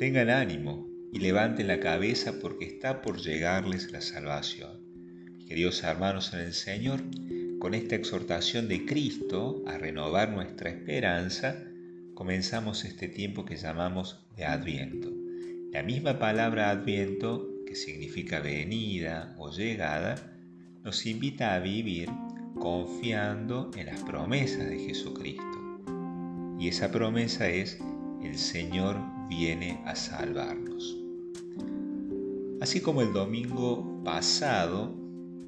Tengan ánimo y levanten la cabeza porque está por llegarles la salvación. Queridos hermanos en el Señor, con esta exhortación de Cristo a renovar nuestra esperanza, comenzamos este tiempo que llamamos de Adviento. La misma palabra Adviento, que significa venida o llegada, nos invita a vivir confiando en las promesas de Jesucristo. Y esa promesa es, el Señor viene a salvarnos. Así como el domingo pasado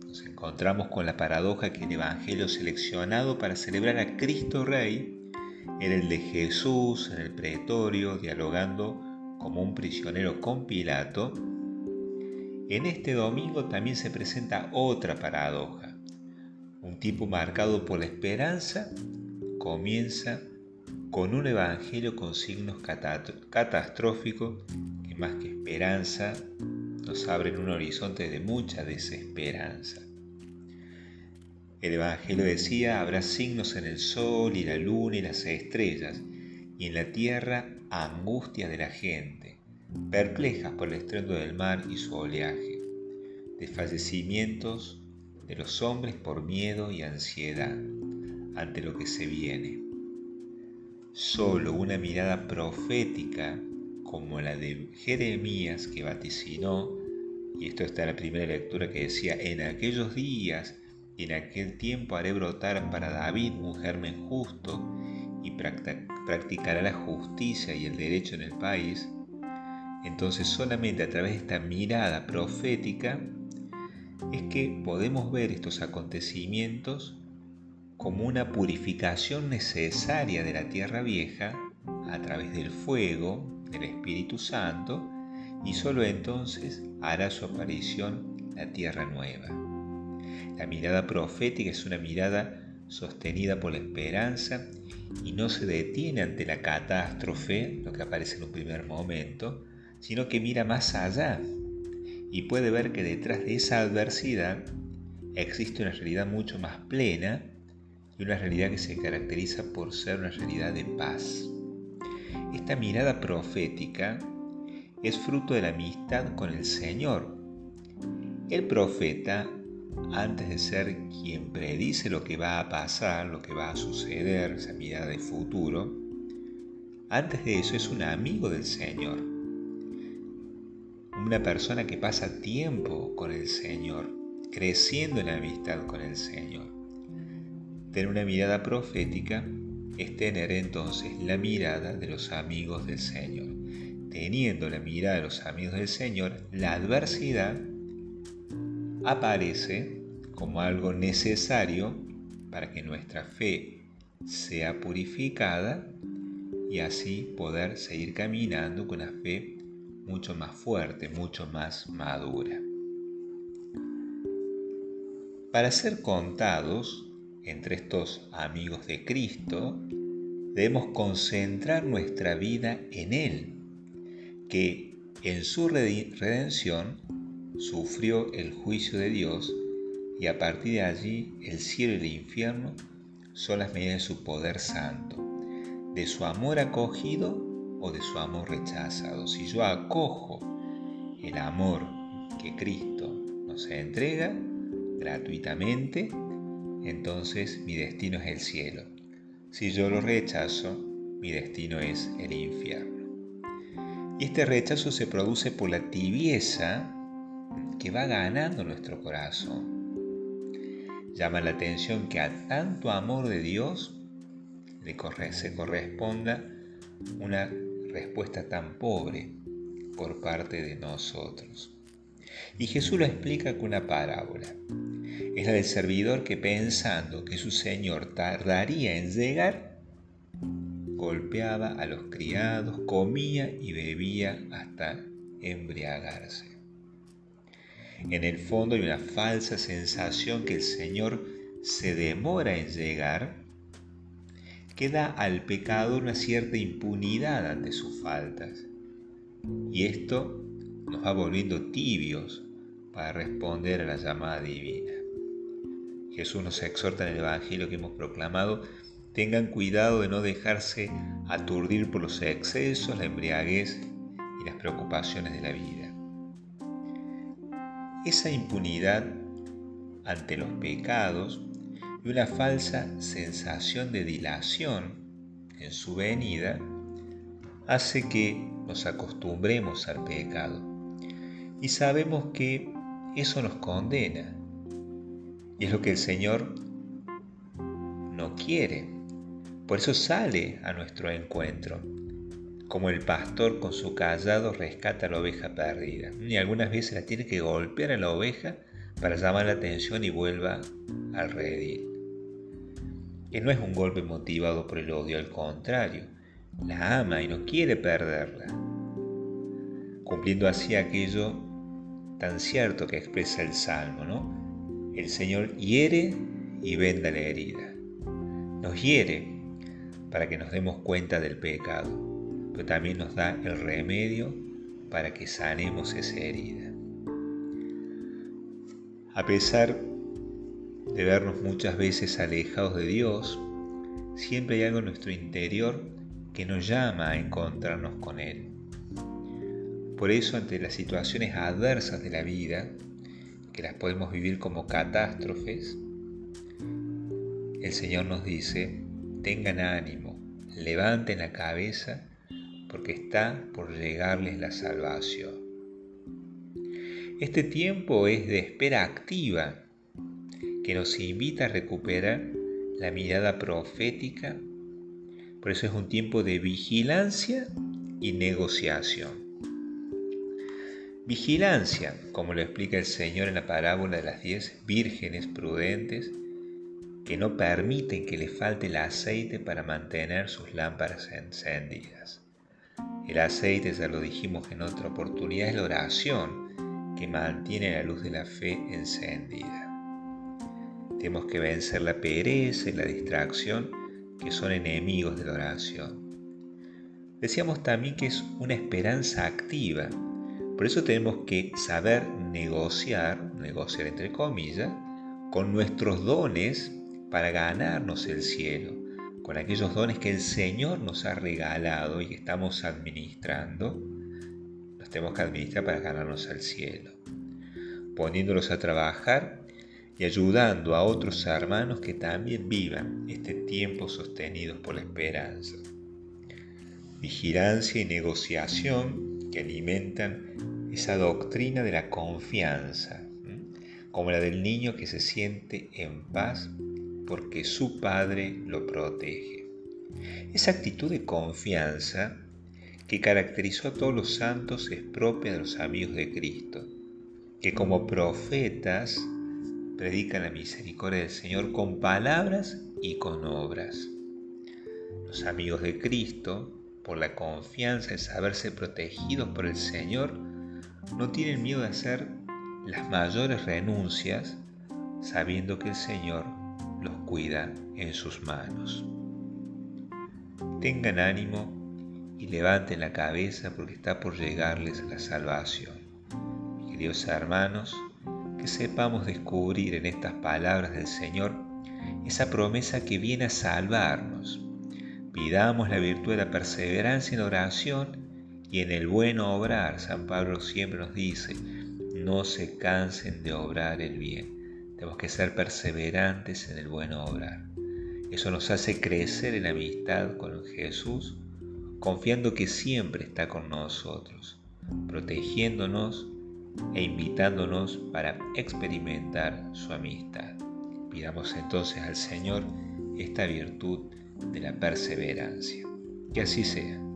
nos encontramos con la paradoja que el Evangelio seleccionado para celebrar a Cristo Rey era el de Jesús en el pretorio dialogando como un prisionero con Pilato, en este domingo también se presenta otra paradoja. Un tipo marcado por la esperanza comienza con un evangelio con signos catastróficos que más que esperanza nos abren un horizonte de mucha desesperanza. El Evangelio decía, habrá signos en el sol y la luna y las estrellas, y en la tierra angustia de la gente, perplejas por el estruendo del mar y su oleaje, desfallecimientos de los hombres por miedo y ansiedad ante lo que se viene. Solo una mirada profética como la de Jeremías que vaticinó, y esto está en la primera lectura que decía, en aquellos días en aquel tiempo haré brotar para David un germen justo y practicará la justicia y el derecho en el país, entonces solamente a través de esta mirada profética es que podemos ver estos acontecimientos como una purificación necesaria de la tierra vieja a través del fuego del Espíritu Santo y solo entonces hará su aparición la tierra nueva. La mirada profética es una mirada sostenida por la esperanza y no se detiene ante la catástrofe, lo que aparece en un primer momento, sino que mira más allá y puede ver que detrás de esa adversidad existe una realidad mucho más plena una realidad que se caracteriza por ser una realidad de paz. Esta mirada profética es fruto de la amistad con el Señor. El profeta antes de ser quien predice lo que va a pasar, lo que va a suceder, esa mirada de futuro, antes de eso es un amigo del Señor. Una persona que pasa tiempo con el Señor, creciendo en la amistad con el Señor. Tener una mirada profética es tener entonces la mirada de los amigos del Señor. Teniendo la mirada de los amigos del Señor, la adversidad aparece como algo necesario para que nuestra fe sea purificada y así poder seguir caminando con una fe mucho más fuerte, mucho más madura. Para ser contados entre estos amigos de Cristo, debemos concentrar nuestra vida en Él, que en su redención sufrió el juicio de Dios y a partir de allí el cielo y el infierno son las medidas de su poder santo, de su amor acogido o de su amor rechazado. Si yo acojo el amor que Cristo nos entrega gratuitamente, entonces mi destino es el cielo. Si yo lo rechazo, mi destino es el infierno. Y este rechazo se produce por la tibieza que va ganando nuestro corazón. Llama la atención que a tanto amor de Dios le se corresponda una respuesta tan pobre por parte de nosotros. Y Jesús lo explica con una parábola. Es la del servidor que pensando que su Señor tardaría en llegar, golpeaba a los criados, comía y bebía hasta embriagarse. En el fondo hay una falsa sensación que el Señor se demora en llegar, que da al pecador una cierta impunidad ante sus faltas. Y esto nos va volviendo tibios para responder a la llamada divina. Jesús nos exhorta en el Evangelio que hemos proclamado, tengan cuidado de no dejarse aturdir por los excesos, la embriaguez y las preocupaciones de la vida. Esa impunidad ante los pecados y una falsa sensación de dilación en su venida hace que nos acostumbremos al pecado y sabemos que eso nos condena y es lo que el Señor no quiere. Por eso sale a nuestro encuentro, como el pastor con su callado rescata a la oveja perdida. Y algunas veces la tiene que golpear a la oveja para llamar la atención y vuelva al redil. No es un golpe motivado por el odio, al contrario, la ama y no quiere perderla, cumpliendo así aquello tan cierto que expresa el Salmo, ¿no? El Señor hiere y venda la herida. Nos hiere para que nos demos cuenta del pecado, pero también nos da el remedio para que sanemos esa herida. A pesar de vernos muchas veces alejados de Dios, siempre hay algo en nuestro interior que nos llama a encontrarnos con Él. Por eso, ante las situaciones adversas de la vida, que las podemos vivir como catástrofes, el Señor nos dice, tengan ánimo, levanten la cabeza, porque está por llegarles la salvación. Este tiempo es de espera activa que nos invita a recuperar la mirada profética por eso es un tiempo de vigilancia y negociación. Vigilancia, como lo explica el Señor en la parábola de las diez vírgenes prudentes, que no permiten que le falte el aceite para mantener sus lámparas encendidas. El aceite, ya lo dijimos en otra oportunidad, es la oración que mantiene la luz de la fe encendida. Tenemos que vencer la pereza y la distracción que son enemigos de la oración. Decíamos también que es una esperanza activa, por eso tenemos que saber negociar, negociar entre comillas, con nuestros dones para ganarnos el cielo, con aquellos dones que el Señor nos ha regalado y que estamos administrando, los tenemos que administrar para ganarnos el cielo, poniéndolos a trabajar y ayudando a otros hermanos que también vivan este tiempo sostenidos por la esperanza. Vigilancia y negociación que alimentan esa doctrina de la confianza, como la del niño que se siente en paz porque su padre lo protege. Esa actitud de confianza que caracterizó a todos los santos es propia de los amigos de Cristo, que como profetas predican la misericordia del Señor con palabras y con obras. Los amigos de Cristo, por la confianza en saberse protegidos por el Señor, no tienen miedo de hacer las mayores renuncias sabiendo que el Señor los cuida en sus manos. Tengan ánimo y levanten la cabeza porque está por llegarles la salvación. Queridos hermanos, que sepamos descubrir en estas palabras del Señor esa promesa que viene a salvarnos. Pidamos la virtud de la perseverancia en oración y en el bueno obrar. San Pablo siempre nos dice, no se cansen de obrar el bien. Tenemos que ser perseverantes en el bueno obrar. Eso nos hace crecer en amistad con Jesús, confiando que siempre está con nosotros, protegiéndonos e invitándonos para experimentar su amistad. Pidamos entonces al Señor esta virtud de la perseverancia. Que así sea.